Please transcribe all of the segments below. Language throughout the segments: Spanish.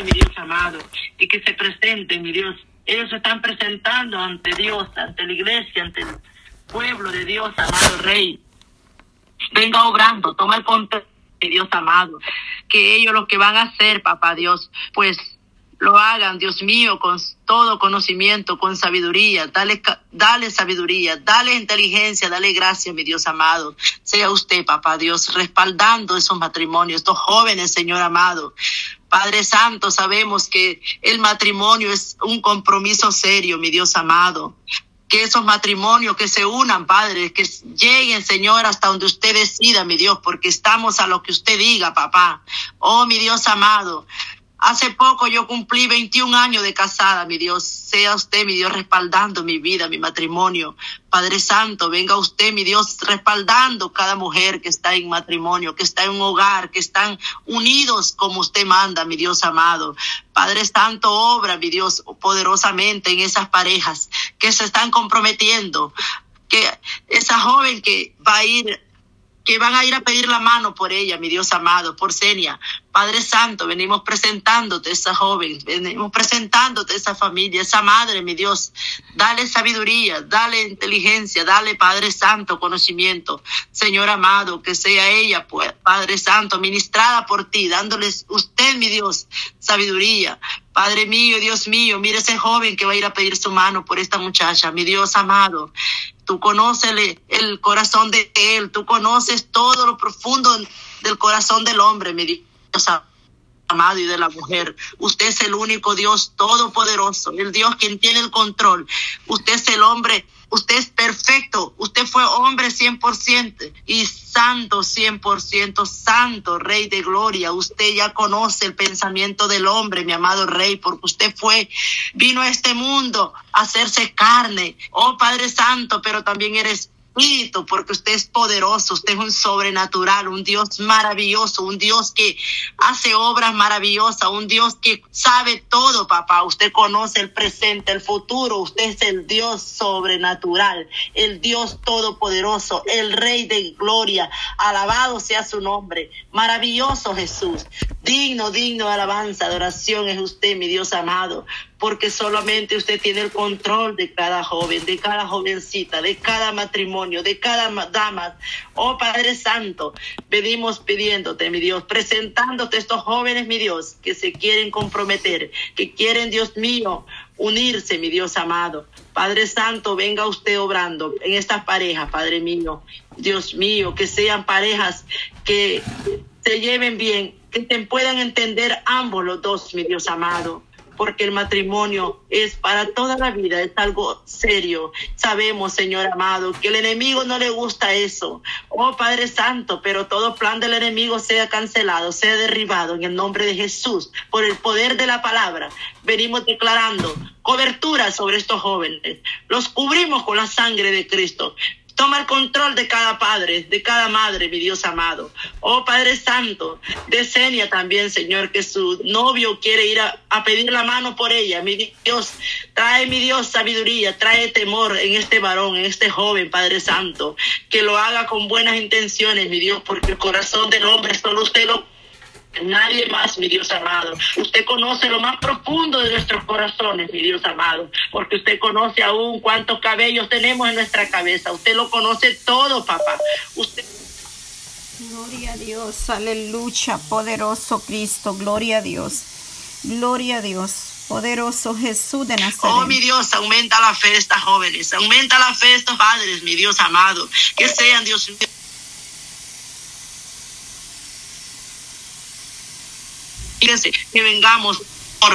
mi Dios amado, y que se presenten, mi Dios. Ellos están presentando ante Dios, ante la iglesia, ante el pueblo de Dios, amado Rey. Venga obrando, toma el control, mi Dios amado. Que ellos lo que van a hacer, papá Dios, pues lo hagan, Dios mío, con todo conocimiento, con sabiduría. Dale, dale sabiduría, dale inteligencia, dale gracia, mi Dios amado. Sea usted, papá Dios, respaldando esos matrimonios, estos jóvenes, Señor amado. Padre Santo, sabemos que el matrimonio es un compromiso serio, mi Dios amado que esos matrimonios que se unan, Padre, que lleguen, Señor, hasta donde usted decida, mi Dios, porque estamos a lo que usted diga, papá. Oh, mi Dios amado, Hace poco yo cumplí 21 años de casada, mi Dios. Sea usted, mi Dios, respaldando mi vida, mi matrimonio. Padre Santo, venga usted, mi Dios, respaldando cada mujer que está en matrimonio, que está en un hogar, que están unidos como usted manda, mi Dios amado. Padre Santo, obra, mi Dios, poderosamente en esas parejas que se están comprometiendo. Que esa joven que va a ir que van a ir a pedir la mano por ella, mi Dios amado, por Senia. Padre Santo, venimos presentándote esa joven, venimos presentándote esa familia, esa madre, mi Dios. Dale sabiduría, dale inteligencia, dale, Padre Santo, conocimiento. Señor amado, que sea ella, pues, Padre Santo, ministrada por ti, dándoles usted, mi Dios, sabiduría. Padre mío, Dios mío, mire ese joven que va a ir a pedir su mano por esta muchacha, mi Dios amado. Tú conoces el corazón de él, tú conoces todo lo profundo del corazón del hombre, mi Dios amado y de la mujer. Usted es el único Dios todopoderoso, el Dios quien tiene el control. Usted es el hombre Usted es perfecto. Usted fue hombre 100% y santo 100%, santo, rey de gloria. Usted ya conoce el pensamiento del hombre, mi amado rey, porque usted fue, vino a este mundo a hacerse carne. Oh Padre Santo, pero también eres porque usted es poderoso, usted es un sobrenatural, un Dios maravilloso, un Dios que hace obras maravillosas, un Dios que sabe todo, papá. Usted conoce el presente, el futuro, usted es el Dios sobrenatural, el Dios todopoderoso, el Rey de gloria. Alabado sea su nombre. Maravilloso Jesús. Digno, digno de alabanza, adoración es usted, mi Dios amado porque solamente usted tiene el control de cada joven, de cada jovencita, de cada matrimonio, de cada dama. Oh Padre Santo, venimos pidiéndote, mi Dios, presentándote estos jóvenes, mi Dios, que se quieren comprometer, que quieren, Dios mío, unirse, mi Dios amado. Padre Santo, venga usted obrando en estas parejas, Padre mío. Dios mío, que sean parejas que se lleven bien, que te puedan entender ambos los dos, mi Dios amado porque el matrimonio es para toda la vida, es algo serio. Sabemos, Señor amado, que el enemigo no le gusta eso. Oh Padre Santo, pero todo plan del enemigo sea cancelado, sea derribado en el nombre de Jesús, por el poder de la palabra. Venimos declarando cobertura sobre estos jóvenes. Los cubrimos con la sangre de Cristo. Toma el control de cada padre, de cada madre, mi Dios amado. Oh Padre Santo, desenia también, Señor, que su novio quiere ir a, pedir la mano por ella. Mi Dios, trae, mi Dios, sabiduría, trae temor en este varón, en este joven, Padre Santo. Que lo haga con buenas intenciones, mi Dios, porque el corazón del hombre solo usted lo Nadie más, mi Dios amado. Usted conoce lo más profundo de nuestros corazones, mi Dios amado, porque usted conoce aún cuántos cabellos tenemos en nuestra cabeza. Usted lo conoce todo, papá. Usted Gloria a Dios, aleluya, poderoso Cristo, gloria a Dios, gloria a Dios, poderoso Jesús de Nazaret. Oh, mi Dios, aumenta la fe de estas jóvenes, aumenta la fe de estos padres, mi Dios amado, que sean, Dios mío Que vengamos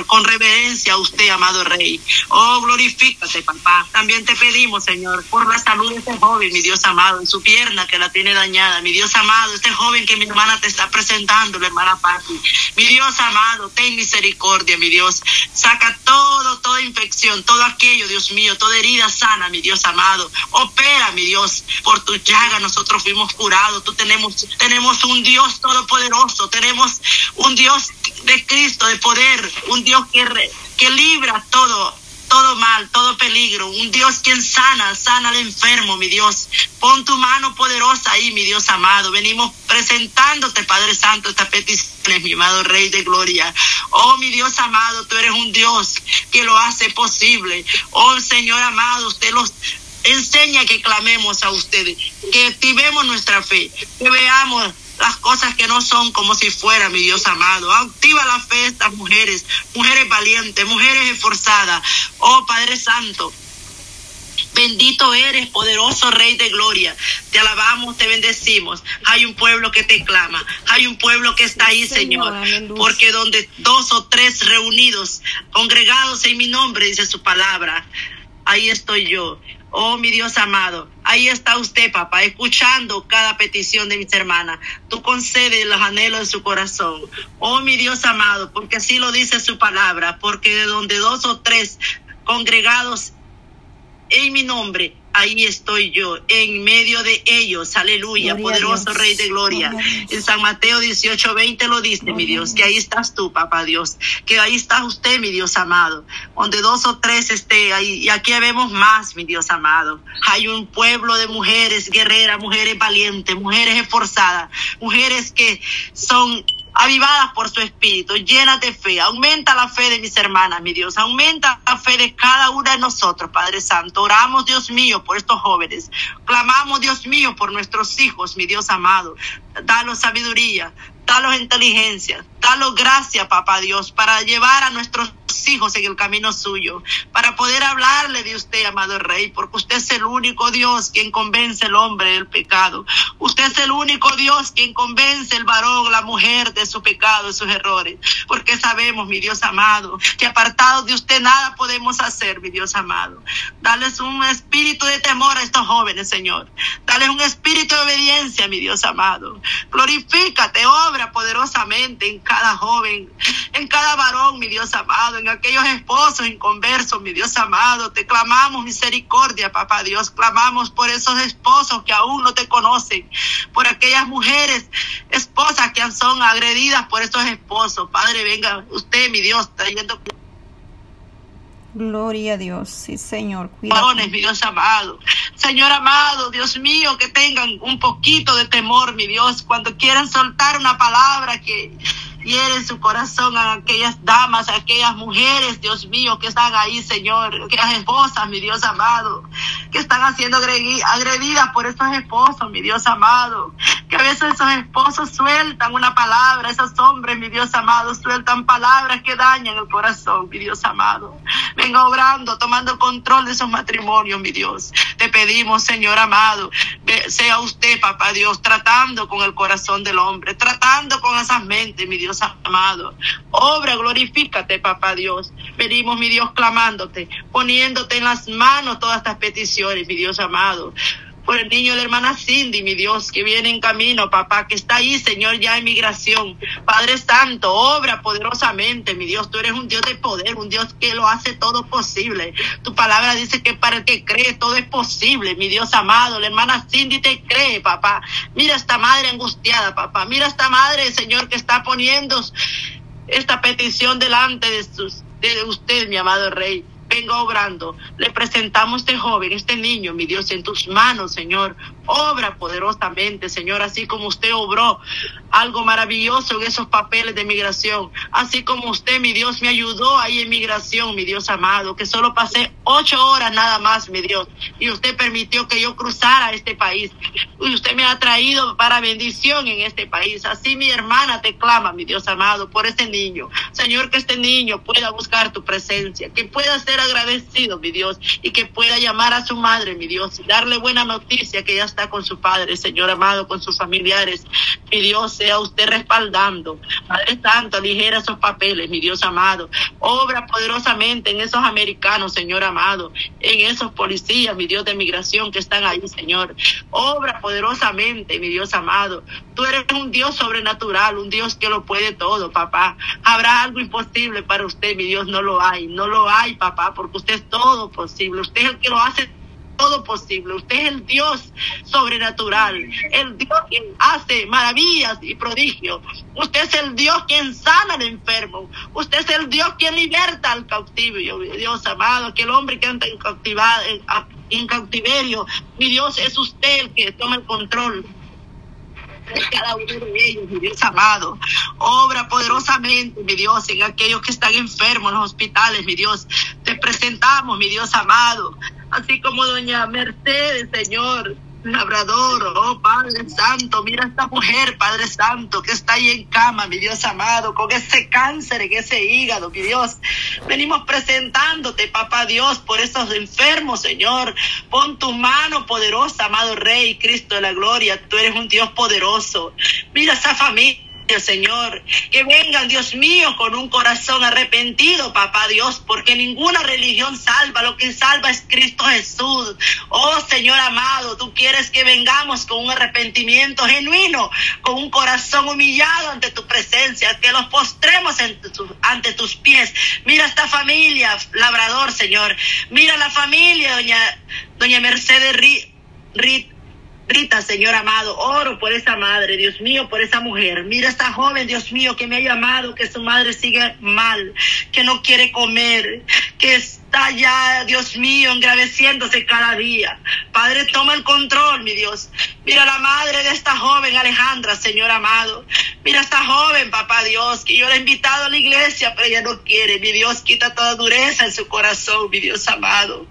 con reverencia a usted, amado Rey. Oh, glorifícate, papá. También te pedimos, Señor, por la salud de este joven, mi Dios amado, en su pierna que la tiene dañada. Mi Dios amado, este joven que mi hermana te está presentando, la hermana Pati. Mi Dios amado, ten misericordia, mi Dios. Saca todo, toda infección, todo aquello, Dios mío, toda herida sana, mi Dios amado. Opera, mi Dios, por tu llaga nosotros fuimos curados. Tú tenemos, tenemos un Dios todopoderoso, tenemos un Dios de Cristo, de poder, un Dios que, que libra todo todo mal, todo peligro. Un Dios quien sana, sana al enfermo, mi Dios. Pon tu mano poderosa ahí, mi Dios amado. Venimos presentándote, Padre Santo, esta petición, mi amado Rey de Gloria. Oh, mi Dios amado, tú eres un Dios que lo hace posible. Oh, Señor amado, usted los enseña que clamemos a ustedes, que activemos nuestra fe, que veamos las cosas que no son como si fuera, mi Dios amado. Activa la fe de estas mujeres, mujeres valientes, mujeres esforzadas. Oh Padre Santo. Bendito eres, poderoso Rey de Gloria. Te alabamos, te bendecimos. Hay un pueblo que te clama. Hay un pueblo que está ahí, Señor. Porque donde dos o tres reunidos, congregados en mi nombre, dice su palabra, ahí estoy yo. Oh, mi Dios amado, ahí está usted, papá, escuchando cada petición de mis hermanas. Tú concedes los anhelos de su corazón. Oh, mi Dios amado, porque así lo dice su palabra, porque de donde dos o tres congregados en mi nombre, ahí estoy yo, en medio de ellos, aleluya, poderoso Rey de Gloria. En San Mateo 18, 20 lo dice, mi Dios, que ahí estás tú, papá Dios, que ahí está usted, mi Dios amado, donde dos o tres esté ahí, y aquí vemos más, mi Dios amado. Hay un pueblo de mujeres guerreras, mujeres valientes, mujeres esforzadas, mujeres que son avivadas por su espíritu, llenas de fe. Aumenta la fe de mis hermanas, mi Dios. Aumenta la fe de cada una de nosotros, Padre Santo. Oramos, Dios mío, por estos jóvenes. Clamamos, Dios mío, por nuestros hijos, mi Dios amado. Danos sabiduría, danos inteligencia, danos gracia, papá Dios, para llevar a nuestros hijos en el camino suyo, para poder hablarle de usted, amado Rey, porque usted es el único Dios quien convence al hombre del pecado. Usted es el único Dios quien convence el varón, la mujer de su pecado, de sus errores, porque sabemos, mi Dios amado, que apartados de usted nada podemos hacer, mi Dios amado. Dales un espíritu de temor a estos jóvenes, Señor. Dales un espíritu de obediencia, mi Dios amado. Glorifícate, obra poderosamente en cada joven, en cada varón, mi Dios amado, en aquellos esposos inconversos, mi Dios amado. Te clamamos misericordia, papá Dios. Clamamos por esos esposos que aún no te conocen, por aquellas mujeres, esposas que son agredidas por esos esposos. Padre, venga usted, mi Dios, trayendo Gloria a Dios, sí, Señor. Cuídate. mi Dios amado. Señor amado, Dios mío, que tengan un poquito de temor, mi Dios, cuando quieran soltar una palabra que hiere su corazón a aquellas damas, a aquellas mujeres, Dios mío, que están ahí, Señor, aquellas esposas, mi Dios amado, que están siendo agredidas por esos esposos, mi Dios amado, que a veces esos esposos sueltan una palabra, esos hombres, mi Dios amado, sueltan palabras que dañan el corazón, mi Dios amado. Venga obrando, tomando control de esos matrimonios, mi Dios. Te pedimos, Señor amado, sea usted, papá Dios, tratando con el corazón del hombre, tratando con esas mentes, mi Dios amado. Obra, glorifícate, papá Dios. Venimos, mi Dios, clamándote, poniéndote en las manos todas estas peticiones, mi Dios amado por el niño de hermana Cindy, mi Dios, que viene en camino, papá, que está ahí, Señor, ya en migración. Padre Santo, obra poderosamente, mi Dios, tú eres un Dios de poder, un Dios que lo hace todo posible. Tu palabra dice que para el que cree todo es posible, mi Dios amado. La hermana Cindy te cree, papá. Mira esta madre angustiada, papá. Mira esta madre, Señor, que está poniendo esta petición delante de, sus, de usted, mi amado Rey venga obrando. Le presentamos este joven, este niño, mi Dios, en tus manos, Señor. Obra poderosamente, Señor, así como usted obró algo maravilloso en esos papeles de migración. Así como usted, mi Dios, me ayudó ahí en migración, mi Dios amado, que solo pasé ocho horas nada más, mi Dios. Y usted permitió que yo cruzara este país. Y usted me ha traído para bendición en este país. Así mi hermana te clama, mi Dios amado, por este niño. Señor, que este niño pueda buscar tu presencia, que pueda ser agradecido, mi Dios, y que pueda llamar a su madre, mi Dios, y darle buena noticia que ya está con su padre, Señor amado, con sus familiares. Mi Dios, sea usted respaldando. Padre Santo, ligera esos papeles, mi Dios amado. Obra poderosamente en esos americanos, Señor amado, en esos policías, mi Dios de migración que están ahí, Señor. Obra poderosamente, mi Dios amado. Tú eres un Dios sobrenatural, un Dios que lo puede todo, papá. Habrá algo imposible para usted, mi Dios, no lo hay, no lo hay, papá, porque usted es todo posible. Usted es el que lo hace todo posible. Usted es el Dios sobrenatural, el Dios quien hace maravillas y prodigios. Usted es el Dios quien sana al enfermo. Usted es el Dios quien liberta al cautivo. Dios amado, aquel hombre que anda en, en cautiverio. Mi Dios es usted el que toma el control cada uno de ellos, mi Dios amado. Obra poderosamente, mi Dios, en aquellos que están enfermos en los hospitales, mi Dios. Te presentamos, mi Dios amado. Así como doña Mercedes, Señor labrador, oh Padre Santo, mira esta mujer, Padre Santo, que está ahí en cama, mi Dios amado, con ese cáncer en ese hígado, mi Dios. Venimos presentándote, Papá Dios, por esos enfermos, Señor. Pon tu mano poderosa, amado Rey, Cristo de la gloria. Tú eres un Dios poderoso. Mira esa familia Señor. Que vengan, Dios mío, con un corazón arrepentido, papá Dios, porque ninguna religión salva. Lo que salva es Cristo Jesús. Oh Señor amado, tú quieres que vengamos con un arrepentimiento genuino, con un corazón humillado ante tu presencia, que los postremos ante, tus pies. Mira esta familia, labrador, Señor. Mira la familia, doña, doña Mercedes Rit Rita, Señor amado, oro por esa madre, Dios mío, por esa mujer. Mira esta joven, Dios mío, que me ha llamado, que su madre sigue mal, que no quiere comer, que está ya, Dios mío, engraveciéndose cada día. Padre, toma el control, mi Dios. Mira la madre de esta joven, Alejandra, Señor amado. Mira esta joven, papá Dios, que yo la he invitado a la iglesia, pero ella no quiere. Mi Dios, quita toda dureza en su corazón, mi Dios amado.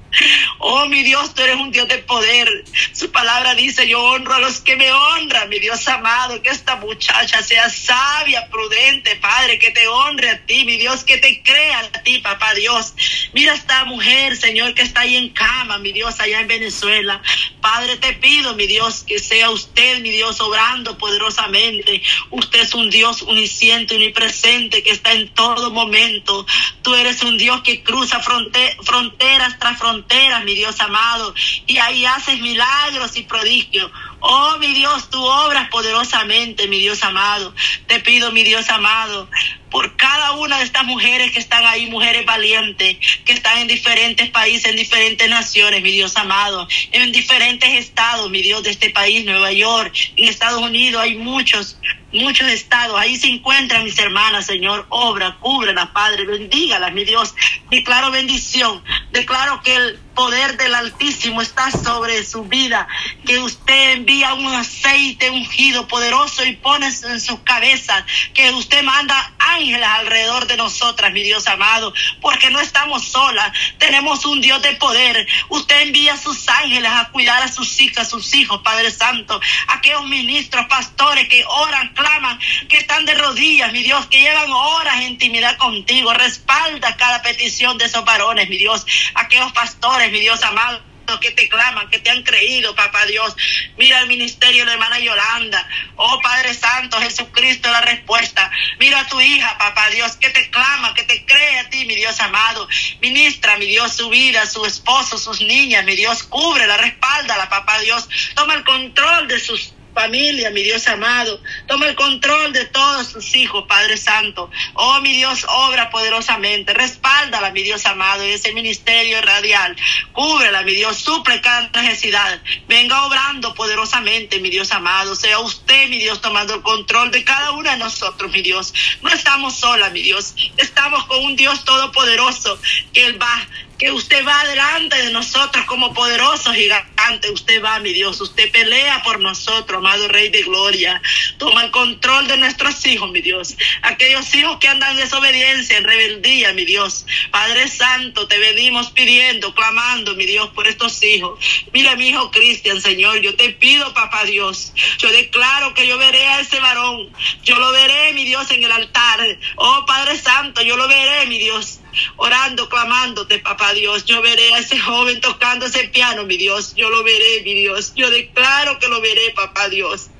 Oh, mi Dios, tú eres un Dios de poder. Su palabra dice, yo honro a los que me honran, mi Dios amado, que esta muchacha sea sabia, prudente, Padre, que te honre a ti, mi Dios, que te crea a ti, papá Dios. Mira esta mujer, Señor, que está ahí en cama, mi Dios, allá en Venezuela. Padre, te pido, mi Dios, que sea usted, mi Dios, obrando poderosamente. Usted es un Dios unisciente, unipresente, que está en todo momento. Tú eres un Dios que cruza fronteras tras fronteras mi Dios amado, y ahí haces milagros y prodigios. Oh, mi Dios, tú obras poderosamente, mi Dios amado. Te pido, mi Dios amado, por cada una de estas mujeres que están ahí, mujeres valientes, que están en diferentes países, en diferentes naciones, mi Dios amado, en diferentes estados, mi Dios, de este país, Nueva York, en Estados Unidos hay muchos, muchos estados. Ahí se encuentran mis hermanas, Señor. Obra, cúbrelas, Padre. Bendígalas, mi Dios. Declaro bendición. Declaro que el poder del Altísimo está sobre su vida. Que usted envía un aceite ungido poderoso y pone en sus cabezas. Que usted manda ángeles alrededor de nosotras, mi Dios amado. Porque no estamos solas. Tenemos un Dios de poder. Usted envía a sus ángeles a cuidar a sus hijas, sus hijos, Padre Santo. Aquellos ministros, pastores que oran, claman, que están de rodillas, mi Dios, que llevan horas en intimidad contigo. Respalda cada petición de esos varones, mi Dios. Aquellos pastores mi Dios amado que te claman, que te han creído, papá Dios. Mira el ministerio de la hermana Yolanda. Oh Padre Santo, Jesucristo, la respuesta. Mira a tu hija, papá Dios, que te clama, que te cree a ti, mi Dios amado. Ministra, mi Dios, su vida, su esposo, sus niñas, mi Dios, cubre, la respalda, la papá Dios. Toma el control de sus familia, mi Dios amado. Toma el control de todos sus hijos, Padre Santo. Oh, mi Dios, obra poderosamente. Respáldala, mi Dios amado, en ese ministerio radial. Cúbrela, mi Dios, suple cada necesidad. Venga obrando poderosamente, mi Dios amado. Sea usted, mi Dios, tomando el control de cada uno de nosotros, mi Dios. No estamos solas, mi Dios. Estamos con un Dios todopoderoso que Él va que usted va delante de nosotros como poderoso gigante. Usted va, mi Dios, usted pelea por nosotros, amado Rey de Gloria. Toma el control de nuestros hijos, mi Dios. Aquellos hijos que andan en desobediencia, en rebeldía, mi Dios. Padre Santo, te venimos pidiendo, clamando, mi Dios, por estos hijos. Mira mi hijo Cristian, Señor. Yo te pido, papá Dios. Yo declaro que yo veré a ese varón. Yo lo veré, mi Dios, en el altar. Oh, Padre Santo, yo lo veré, mi Dios orando, clamándote, papá Dios. Yo veré a ese joven tocando ese piano, mi Dios. Yo lo veré, mi Dios. Yo declaro que lo veré, papá Dios.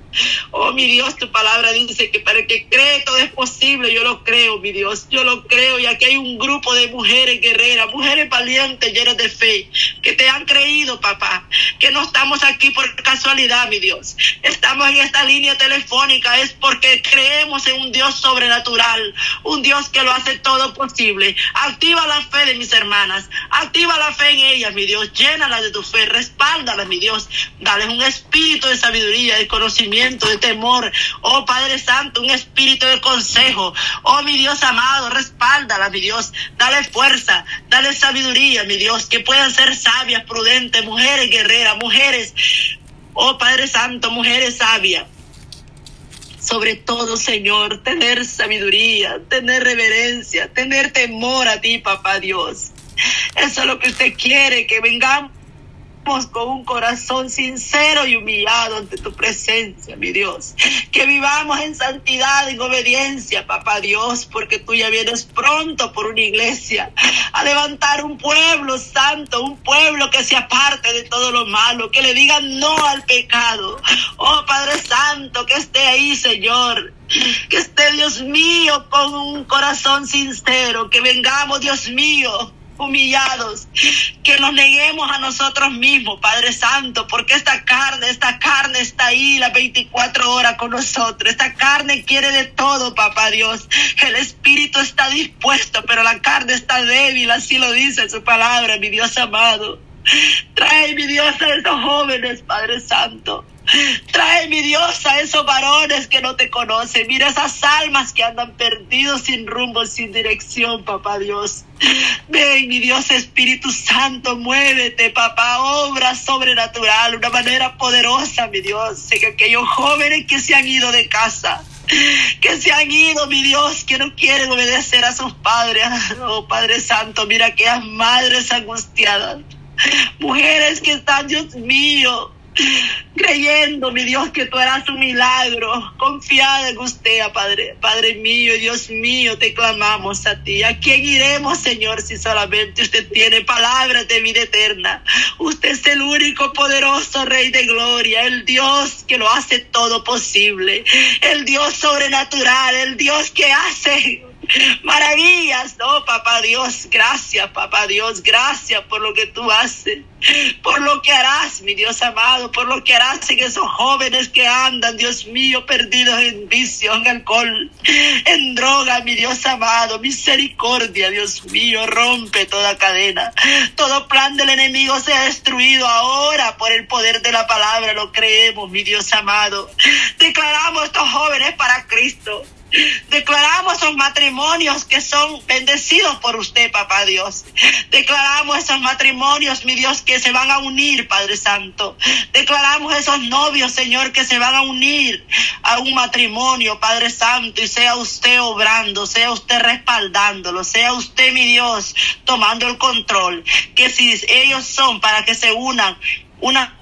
Oh, mi Dios, tu palabra dice que para el que cree todo es posible. Yo lo creo, mi Dios. Yo lo creo. Y aquí hay un grupo de mujeres guerreras, mujeres valientes, llenas de fe, que te han creído, papá. Que no estamos aquí por casualidad, mi Dios. Estamos en esta línea telefónica. Es porque creemos en un Dios sobrenatural. Un Dios que lo hace todo posible. Activa la fe de mis hermanas. Activa la fe en ellas, mi Dios. Llénala de tu fe. Respáldala, mi Dios. Dale un espíritu de sabiduría, de conocimiento, de temor. Oh Padre Santo, un espíritu de consejo. Oh mi Dios amado, respáldala, mi Dios. Dale fuerza, dale sabiduría, mi Dios. Que puedan ser sabias, prudentes, mujeres guerreras, mujeres. Oh Padre Santo, mujeres sabias sobre todo, Señor, tener sabiduría, tener reverencia, tener temor a ti, papá Dios. Eso es lo que usted quiere, que vengamos con un corazón sincero y humillado ante tu presencia, mi Dios. Que vivamos en santidad, en obediencia, papá Dios, porque tú ya vienes pronto por una iglesia a levantar un pueblo santo, un pueblo que se aparte de todo lo malo, que le diga no al pecado. Oh Padre Santo, que esté ahí, Señor. Que esté Dios mío con un corazón sincero, que vengamos, Dios mío, humillados, que nos neguemos a nosotros mismos, Padre Santo, porque esta carne, esta carne está ahí las 24 horas con nosotros. Esta carne quiere de todo, papá Dios. El espíritu está dispuesto, pero la carne está débil, así lo dice su palabra, mi Dios amado. Trae, mi Dios, a esos jóvenes, Padre Santo Trae, mi Dios, a esos varones que no te conocen. Mira esas almas que andan perdidos sin rumbo, sin dirección, papá Dios. Ven, mi Dios Espíritu Santo, muévete, papá, obra sobrenatural, una manera poderosa, mi Dios. Que aquellos jóvenes que se han ido de casa, que se han ido, mi Dios, que no quieren obedecer a sus padres. Oh, Padre Santo, mira aquellas madres angustiadas, mujeres que están, Dios mío, creyendo, mi Dios, que tú harás un milagro, confiada en usted, Padre, Padre mío, Dios mío, te clamamos a ti. ¿A quién iremos, Señor, si solamente usted tiene palabras de vida eterna? Usted es el único poderoso Rey de Gloria, el Dios que lo hace todo posible, el Dios sobrenatural, el Dios que hace maravillas, no, papá Dios, gracias, papá Dios, gracias por lo que tú haces, por lo que harás, mi Dios amado, por lo que harás en esos jóvenes que andan, Dios mío, perdidos en vicio, en alcohol, en droga, mi Dios amado, misericordia, Dios mío, rompe toda cadena, todo plan del enemigo se ha destruido ahora por el poder de la palabra, lo creemos, mi Dios amado, declaramos estos jóvenes para Cristo, Declaramos esos matrimonios que son bendecidos por usted, papá Dios. Declaramos esos matrimonios, mi Dios, que se van a unir, Padre Santo. Declaramos esos novios, Señor, que se van a unir a un matrimonio, Padre Santo, y sea usted obrando, sea usted respaldándolo, sea usted, mi Dios, tomando el control. Que si ellos son para que se unan, una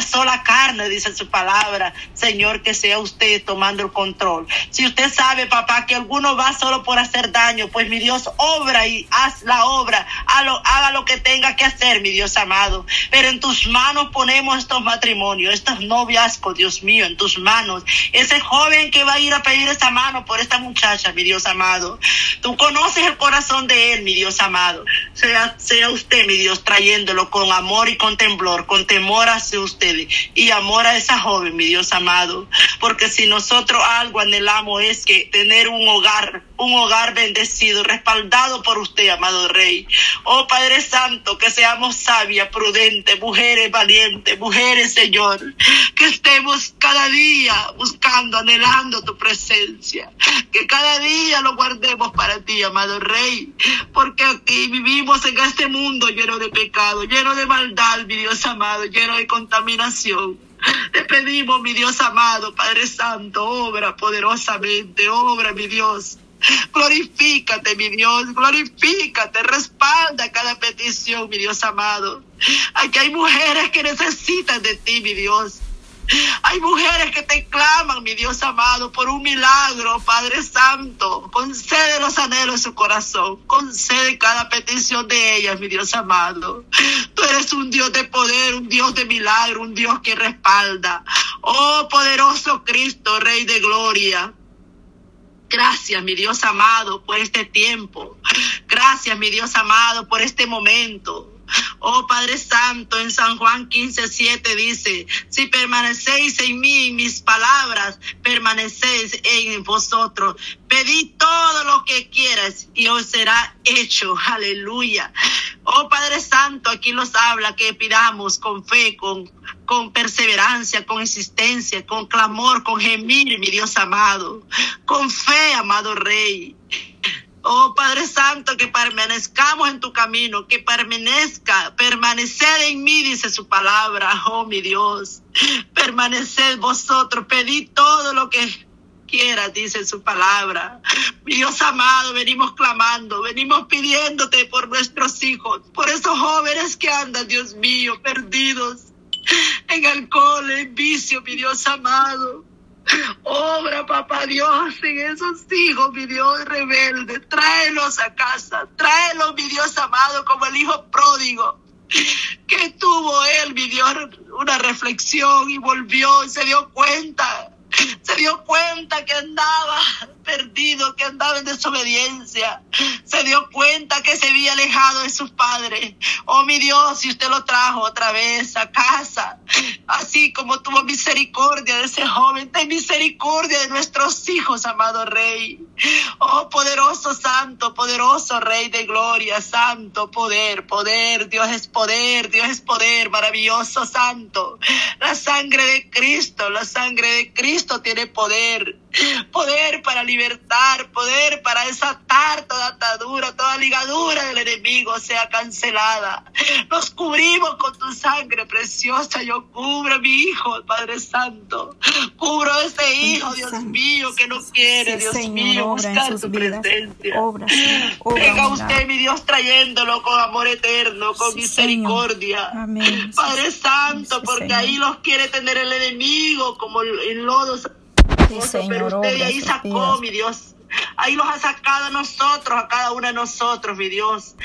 sola carne, dice su palabra. Señor, que sea usted tomando el control. Si usted sabe, papá, que alguno va solo por hacer daño, pues mi Dios, obra y haz la obra, haga lo que tenga que hacer, mi Dios amado. Pero en tus manos ponemos estos matrimonios, estos noviazgos, Dios mío, en tus manos. Ese joven que va a ir a pedir esa mano por esta muchacha, mi Dios amado. Tú conoces el corazón de él, mi Dios amado. Sea, sea usted, mi Dios, trayéndolo con amor y con temblor, con temor hacia usted y amor a esa joven, mi Dios amado. Porque si nosotros algo anhelamos es que tener un hogar, un hogar bendecido, respaldado por usted, amado Rey. Oh Padre Santo, que seamos sabias, prudentes, mujeres valientes, mujeres, Señor. Que estemos cada día buscando, anhelando tu presencia. Que cada día lo guardemos para ti, amado Rey. Porque aquí vivimos en este mundo lleno de pecado, lleno de maldad, mi Dios amado, lleno de contaminación nación. Te pedimos, mi Dios amado, Padre Santo, obra poderosamente, obra, mi Dios. Glorifícate, mi Dios, glorifícate, respalda cada petición, mi Dios amado. Aquí hay mujeres que necesitan de ti, mi Dios. Hay mujeres que te claman, mi Dios amado, por un milagro, Padre Santo. Concede los anhelos de su corazón. Concede cada petición de ellas, mi Dios amado. Tú eres un Dios de poder, un Dios de milagro, un Dios que respalda. Oh, poderoso Cristo, Rey de Gloria. Gracias, mi Dios amado, por este tiempo. Gracias, mi Dios amado, por este momento. Oh Padre Santo, en San Juan 15, 7 dice, si permanecéis en mí, mis palabras, permanecéis en vosotros. Pedid todo lo que quieras y os será hecho. Aleluya. Oh Padre Santo, aquí nos habla que pidamos con fe, con, con perseverancia, con insistencia, con clamor, con gemir, mi Dios amado. Con fe, amado Rey. Oh Padre Santo, que permanezcamos en tu camino, que permanezca, permaneced en mí, dice su palabra, oh mi Dios. Permaneced vosotros, pedid todo lo que quieras, dice su palabra. Mi Dios amado, venimos clamando, venimos pidiéndote por nuestros hijos, por esos jóvenes que andan, Dios mío, perdidos en alcohol, en vicio, mi Dios amado. Obra, papá Dios, en esos hijos, mi Dios rebelde. Tráelos a casa. Tráelos, mi Dios amado, como el hijo pródigo. Que tuvo él, mi Dios, una reflexión y volvió y se dio cuenta. Se dio cuenta que andaba perdido, que andaba en desobediencia. Se dio cuenta que se había alejado de sus padres. Oh mi Dios, si usted lo trajo otra vez a casa, así como tuvo misericordia de ese joven, ten misericordia de nuestros hijos, amado Rey. Oh poderoso Santo, poderoso Rey de gloria, Santo, poder, poder, Dios es poder, Dios es poder, maravilloso Santo. Sangre de Cristo, la sangre de Cristo tiene poder poder para libertar, poder para desatar toda atadura, toda ligadura del enemigo sea cancelada. Nos cubrimos con tu sangre preciosa. Yo cubro a mi hijo, Padre Santo. Cubro a ese hijo, Dios mío, que no quiere, Dios mío, buscar tu presencia. Venga usted, mi Dios, trayéndolo con amor eterno, con misericordia. Padre Santo, porque ahí los quiere tener el enemigo como en lodos pero usted ahí sacó, mi Dios. Ahí los ha sacado a nosotros, a cada uno de nosotros, mi Dios.